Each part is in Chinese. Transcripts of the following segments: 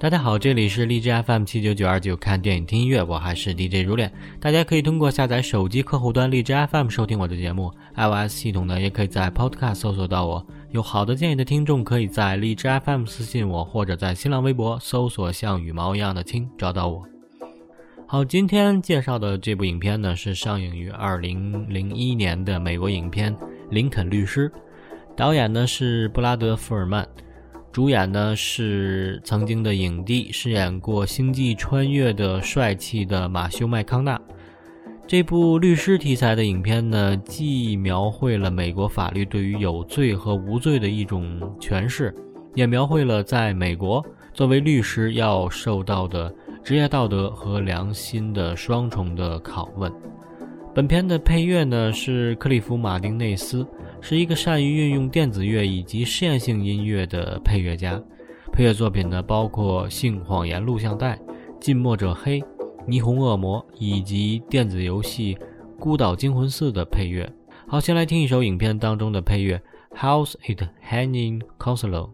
大家好，这里是荔枝 FM 七九九二九，看电影听音乐，我还是 DJ 如恋。大家可以通过下载手机客户端荔枝 FM 收听我的节目，iOS 系统呢也可以在 Podcast 搜索到我。有好的建议的听众可以在荔枝 FM 私信我，或者在新浪微博搜索像羽毛一样的青找到我。好，今天介绍的这部影片呢是上映于二零零一年的美国影片《林肯律师》，导演呢是布拉德·福尔曼。主演呢是曾经的影帝，饰演过《星际穿越》的帅气的马修·麦康纳。这部律师题材的影片呢，既描绘了美国法律对于有罪和无罪的一种诠释，也描绘了在美国作为律师要受到的职业道德和良心的双重的拷问。本片的配乐呢是克利夫·马丁内斯。是一个善于运用电子乐以及试验性音乐的配乐家，配乐作品呢包括《性谎言》录像带、《近墨者黑》、《霓虹恶魔》以及电子游戏《孤岛惊魂四》的配乐。好，先来听一首影片当中的配乐，《House i t Hanging Consolo》。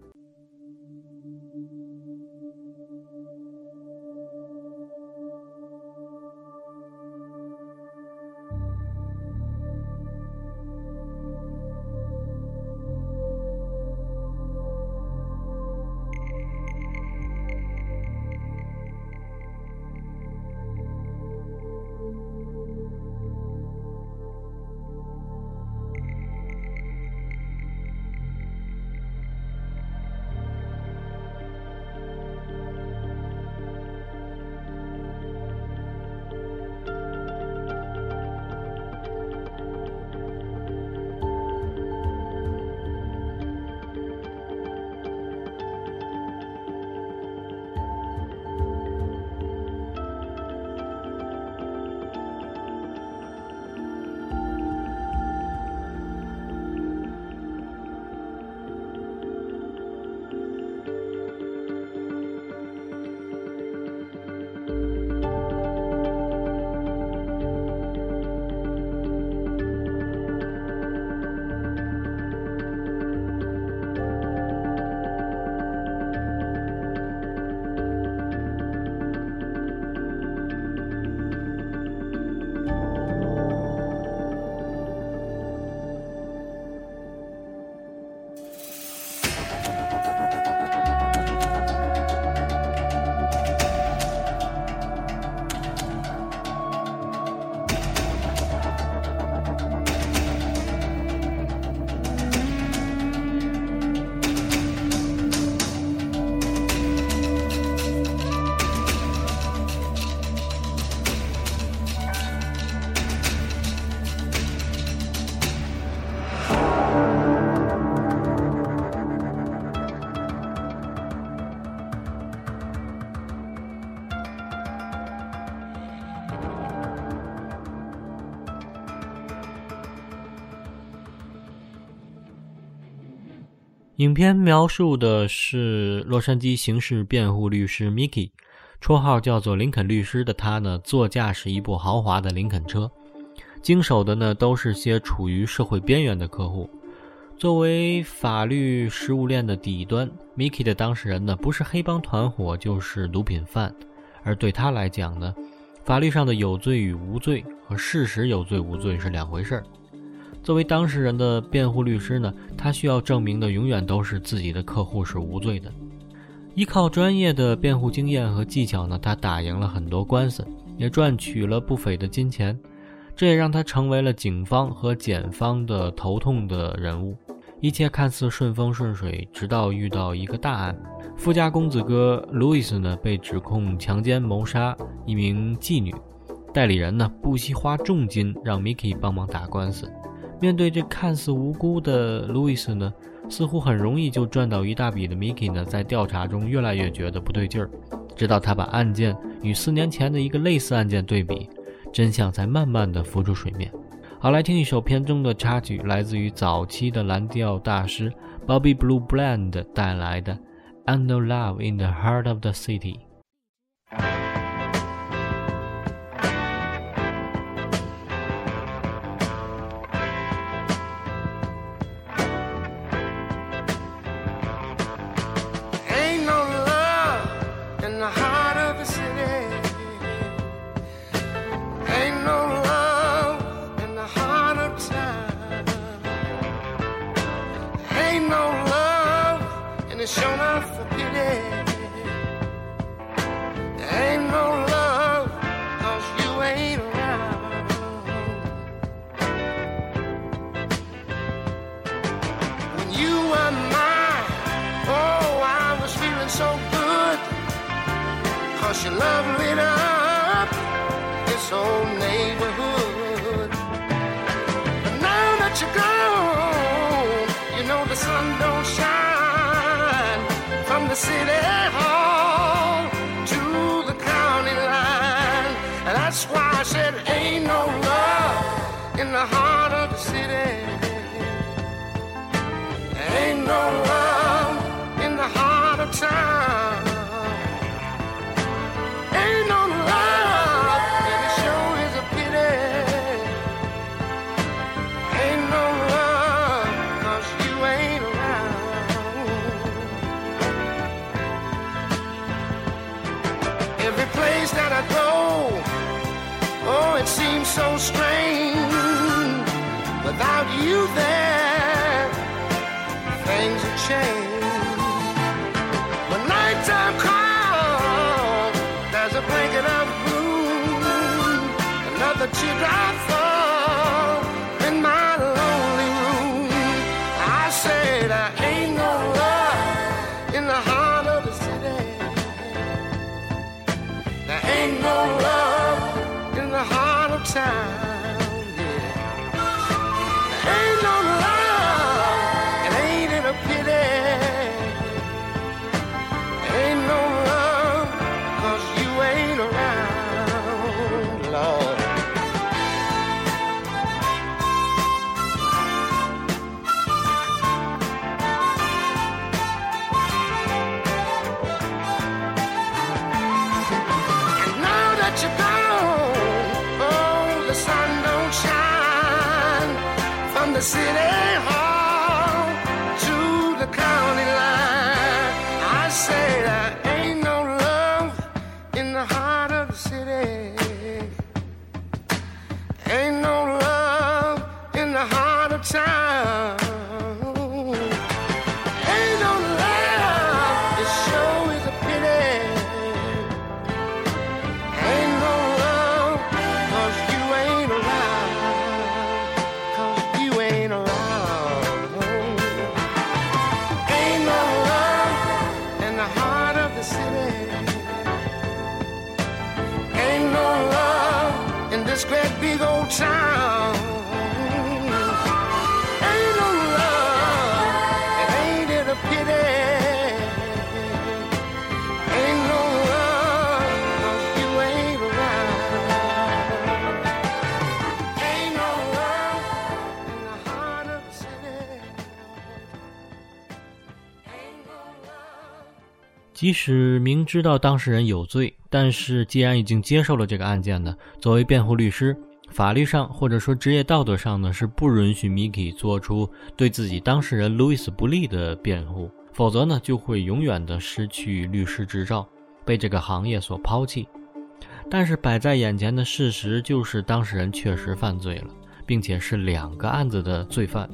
影片描述的是洛杉矶刑事辩护律师 m i k e 绰号叫做“林肯律师”的他呢，座驾是一部豪华的林肯车，经手的呢都是些处于社会边缘的客户。作为法律食物链的底端 m i k e 的当事人呢，不是黑帮团伙就是毒品犯，而对他来讲呢，法律上的有罪与无罪和事实有罪无罪是两回事儿。作为当事人的辩护律师呢，他需要证明的永远都是自己的客户是无罪的。依靠专业的辩护经验和技巧呢，他打赢了很多官司，也赚取了不菲的金钱。这也让他成为了警方和检方的头痛的人物。一切看似顺风顺水，直到遇到一个大案：富家公子哥路易斯呢被指控强奸谋杀一名妓女。代理人呢不惜花重金让 Mickey 帮忙打官司。面对这看似无辜的路易斯呢，似乎很容易就赚到一大笔的 m i Miki 呢，在调查中越来越觉得不对劲儿，直到他把案件与四年前的一个类似案件对比，真相才慢慢的浮出水面。好，来听一首片中的插曲，来自于早期的蓝调大师 Bobby Blue Bland 带来的《I k n o w Love in the Heart of the City》。shown off 即使明知道当事人有罪，但是既然已经接受了这个案件呢，作为辩护律师，法律上或者说职业道德上呢，是不允许 m i k e 做出对自己当事人 Louis 不利的辩护，否则呢，就会永远的失去律师执照，被这个行业所抛弃。但是摆在眼前的事实就是，当事人确实犯罪了，并且是两个案子的罪犯，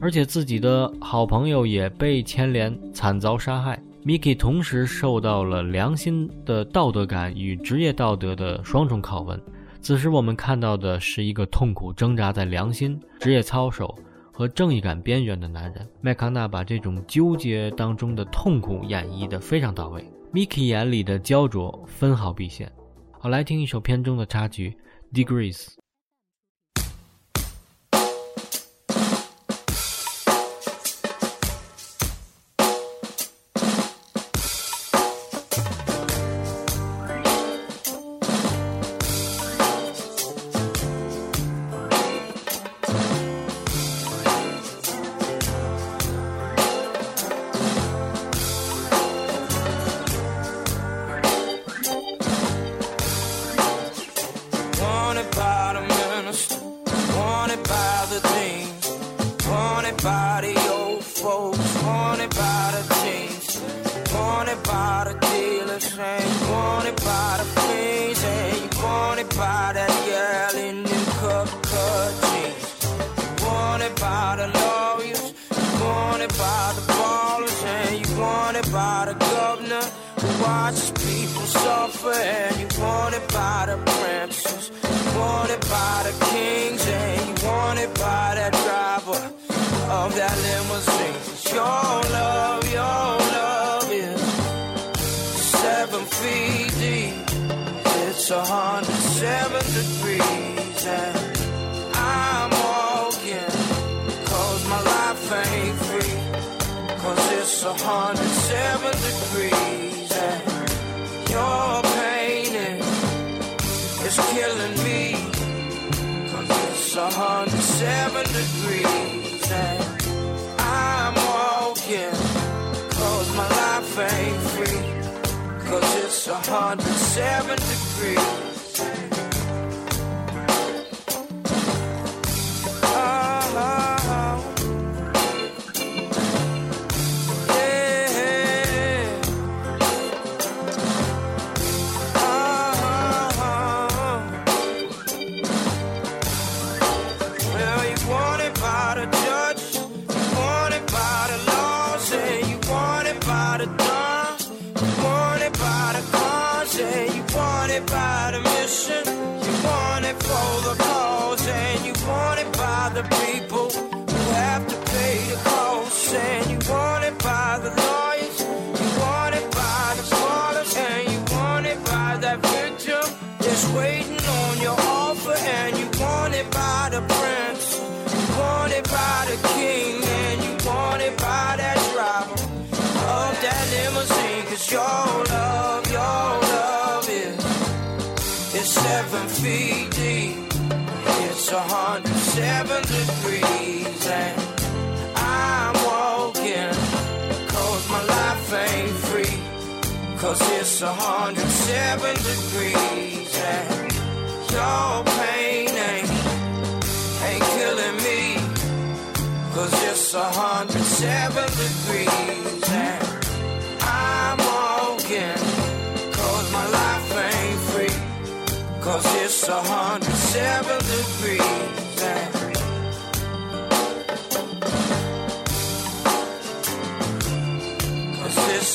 而且自己的好朋友也被牵连，惨遭杀害。Mickey 同时受到了良心的道德感与职业道德的双重拷问。此时我们看到的是一个痛苦挣扎在良心、职业操守和正义感边缘的男人。麦康纳把这种纠结当中的痛苦演绎得非常到位，Mickey 眼里的焦灼分毫毕现。好，来听一首片中的插曲《Degrees》。seven It's a hundred seven degrees and I'm walking. Cause my life ain't free. Cause it's a hundred seven degrees and your pain is killing me. Cause it's a hundred seven degrees. 107 degrees. the bridge. Cause it's 107 degrees and your pain ain't, ain't killing me. Cause it's 107 degrees and I'm walking. Cause my life ain't free. Cause it's 107 degrees.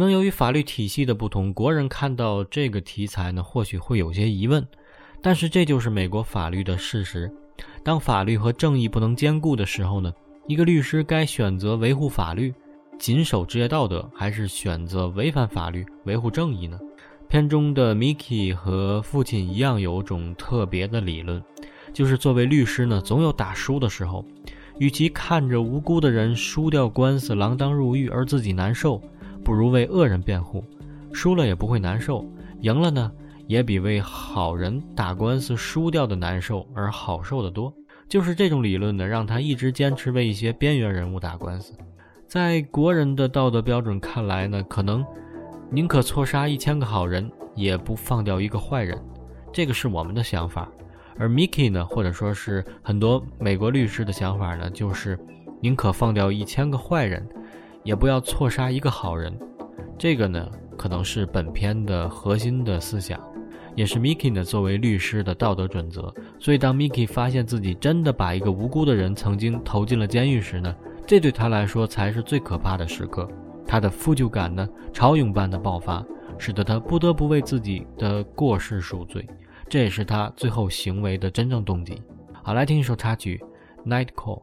可能由于法律体系的不同，国人看到这个题材呢，或许会有些疑问。但是这就是美国法律的事实。当法律和正义不能兼顾的时候呢，一个律师该选择维护法律，谨守职业道德，还是选择违反法律，维护正义呢？片中的 Mickey 和父亲一样，有种特别的理论，就是作为律师呢，总有打输的时候。与其看着无辜的人输掉官司、锒铛入狱，而自己难受。不如为恶人辩护，输了也不会难受，赢了呢也比为好人打官司输掉的难受而好受得多。就是这种理论呢，让他一直坚持为一些边缘人物打官司。在国人的道德标准看来呢，可能宁可错杀一千个好人，也不放掉一个坏人。这个是我们的想法，而 Mickey 呢，或者说是很多美国律师的想法呢，就是宁可放掉一千个坏人。也不要错杀一个好人，这个呢，可能是本片的核心的思想，也是 m i k i 呢作为律师的道德准则。所以，当 m i k i 发现自己真的把一个无辜的人曾经投进了监狱时呢，这对他来说才是最可怕的时刻。他的负疚感呢，潮涌般的爆发，使得他不得不为自己的过失赎罪。这也是他最后行为的真正动机。好，来听一首插曲《Night Call》。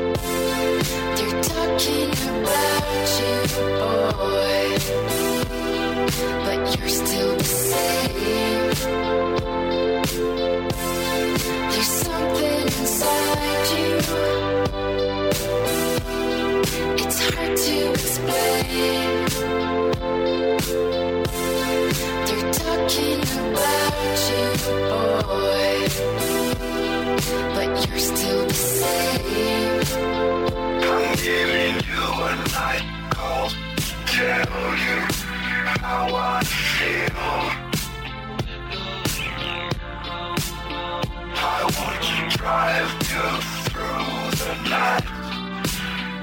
talking about you, boy. But you're still the same. There's something inside you. It's hard to explain. They're talking about you, boy. But you're still the same giving you a night cold. Tell you how I feel. I want to drive you through the night,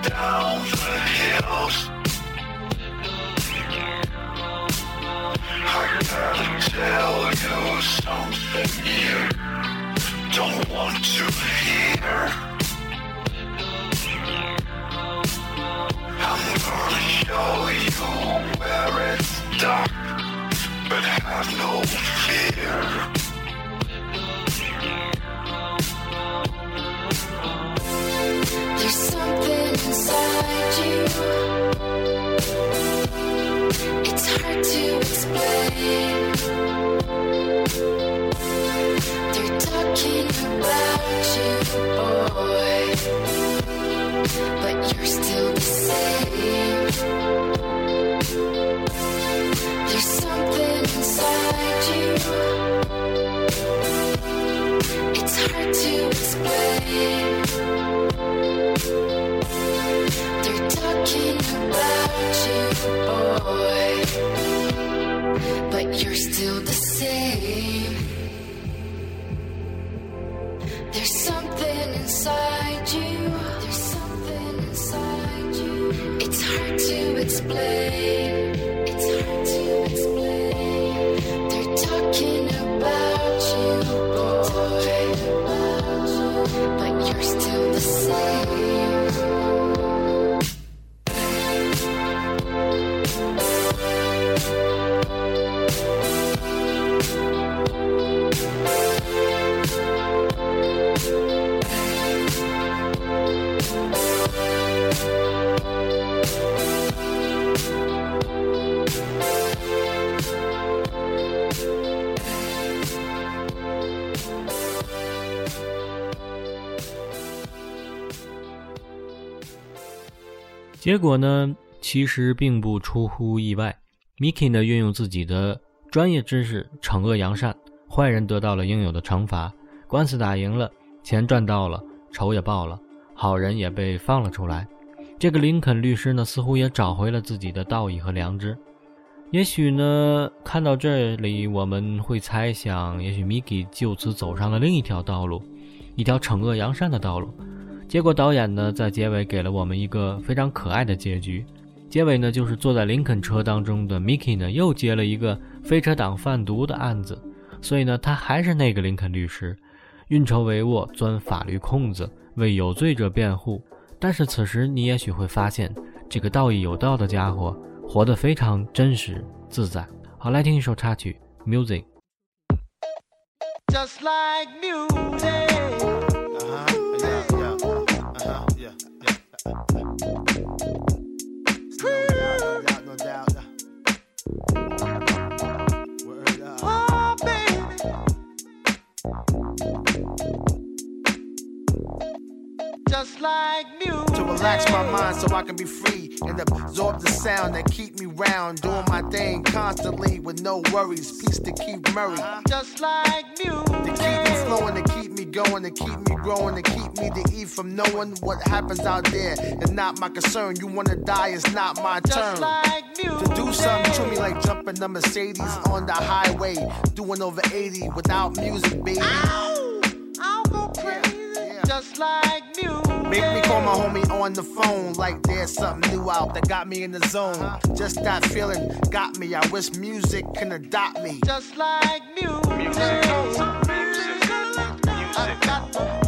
down the hills. I gotta tell you something you don't want to hear. I'm gonna show you where it's dark, but have no fear. There's something inside you. It's hard to 结果呢，其实并不出乎意外。Mickey 呢，运用自己的专业知识惩恶扬善，坏人得到了应有的惩罚，官司打赢了，钱赚到了，仇也报了，好人也被放了出来。这个林肯律师呢，似乎也找回了自己的道义和良知。也许呢，看到这里，我们会猜想，也许 Mickey 就此走上了另一条道路，一条惩恶扬善的道路。结果导演呢，在结尾给了我们一个非常可爱的结局。结尾呢，就是坐在林肯车当中的 Mickey 呢，又接了一个飞车党贩毒的案子，所以呢，他还是那个林肯律师，运筹帷幄，钻法律空子，为有罪者辩护。但是此时你也许会发现，这个道义有道的家伙，活得非常真实自在。好，来听一首插曲，music。Just like music. To relax my mind so I can be free and absorb the sound that keep me round. Doing my thing constantly with no worries. Peace to keep Murray. Uh-huh. Just like music flowing to keep me going, to keep me growing, to keep me to eat from knowing what happens out there. It's not my concern. You wanna die, it's not my turn. Like to do something to me like jumping the Mercedes uh, on the highway, doing over 80 without music, baby. Ow! I'll go crazy, just like music. Make me call my homie on the phone like there's something new out that got me in the zone. Uh-huh. Just that feeling got me. I wish music can adopt me. Just like music. music it.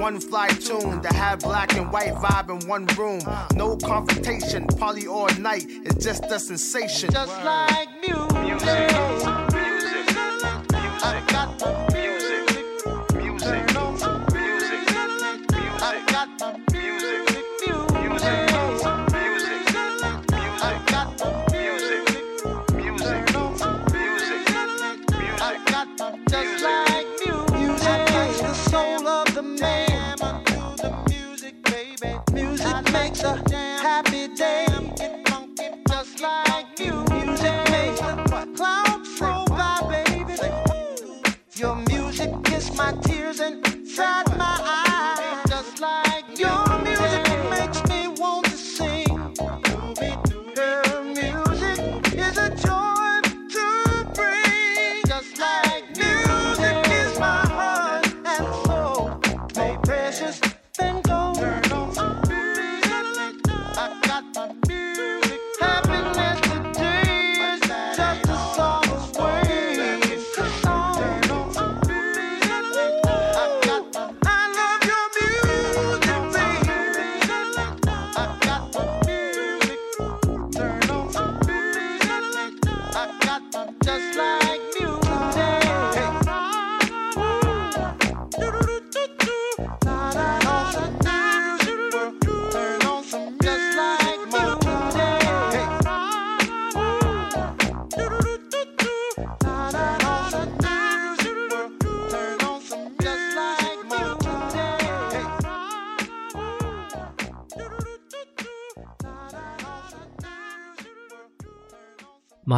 one fly tune to have black and white vibe in one room. No confrontation, poly all night, it's just a sensation. Just like music. music. music. music.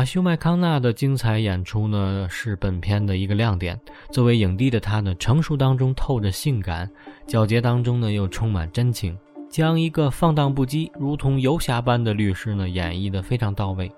马修·麦康纳的精彩演出呢，是本片的一个亮点。作为影帝的他呢，成熟当中透着性感，皎洁当中呢又充满真情，将一个放荡不羁、如同游侠般的律师呢演绎得非常到位。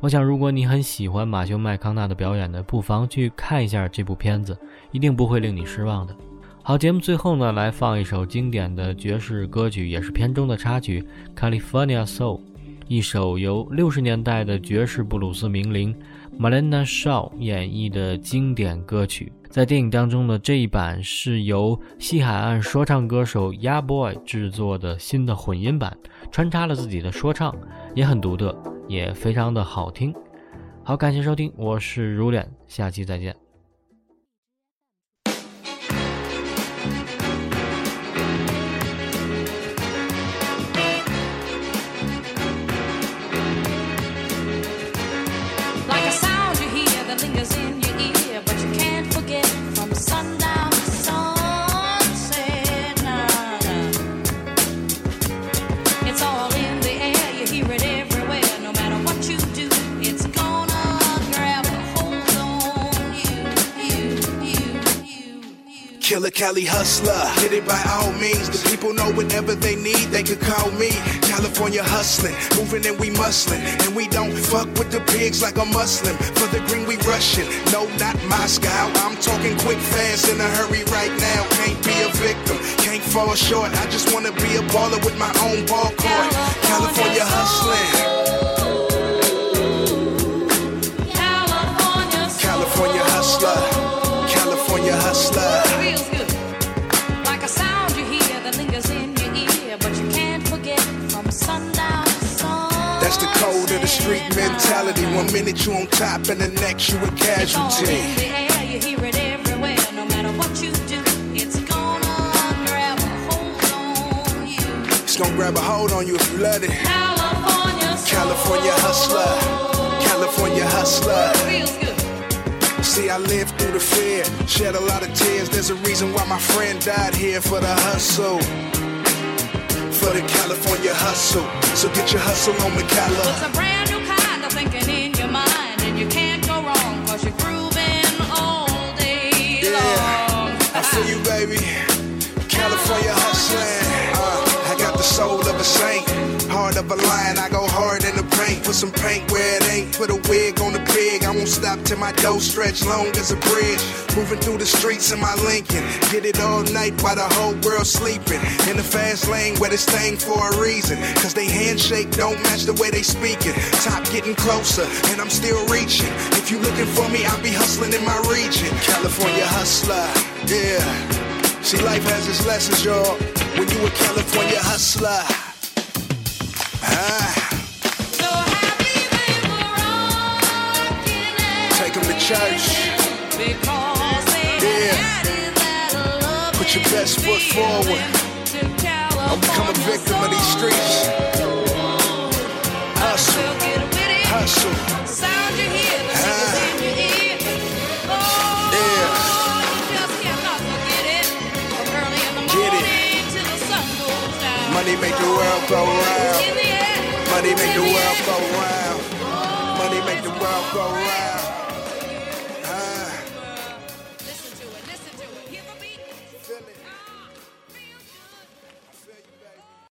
我想，如果你很喜欢马修·麦康纳的表演呢，不妨去看一下这部片子，一定不会令你失望的。好，节目最后呢，来放一首经典的爵士歌曲，也是片中的插曲《California Soul》。一首由六十年代的爵士布鲁斯名伶 Malina Shaw 演绎的经典歌曲，在电影当中的这一版是由西海岸说唱歌手 Ya Boy 制作的新的混音版，穿插了自己的说唱，也很独特，也非常的好听。好，感谢收听，我是如脸，下期再见。Killer Cali hustler. Get it by all means. The people know whatever they need, they could call me. California hustling, moving and we muscling. And we don't fuck with the pigs like a Muslim. For the green, we rushing. No, not Moscow. I'm talking quick, fast, in a hurry right now. Can't be a victim, can't fall short. I just wanna be a baller with my own ball court. California hustling. California hustler, California hustler. code of the street mentality. One minute you on top and the next you a casualty. It's gonna grab a hold on you. It's gonna grab a hold on you if you let it. California, California hustler. California hustler. See, I lived through the fear, shed a lot of tears. There's a reason why my friend died here for the hustle for the California hustle. So get your hustle on McCalla. It's a brand new kind of thinking in your mind, and you can't go wrong, cause you're grooving all day yeah, long. I feel you, baby. California hustling. Uh, I got the soul of a saint, heart of a lion. I go hard prank, put some paint where it ain't. Put a wig on the pig, I won't stop till my dough stretch long as a bridge. Moving through the streets in my Lincoln, get it all night while the whole world sleeping. In the fast lane where this thing for a reason, cause they handshake don't match the way they speaking. Top getting closer, and I'm still reaching. If you looking for me, I'll be hustling in my region. California hustler, yeah. See, life has its lessons, y'all. When you a California hustler, ah. church. yeah. Put your best foot forward. I'll become a victim of these streets. Hustle. Hustle. Sound yeah. you it. Money make the world go round. Money make the world go round. Money make the world go round.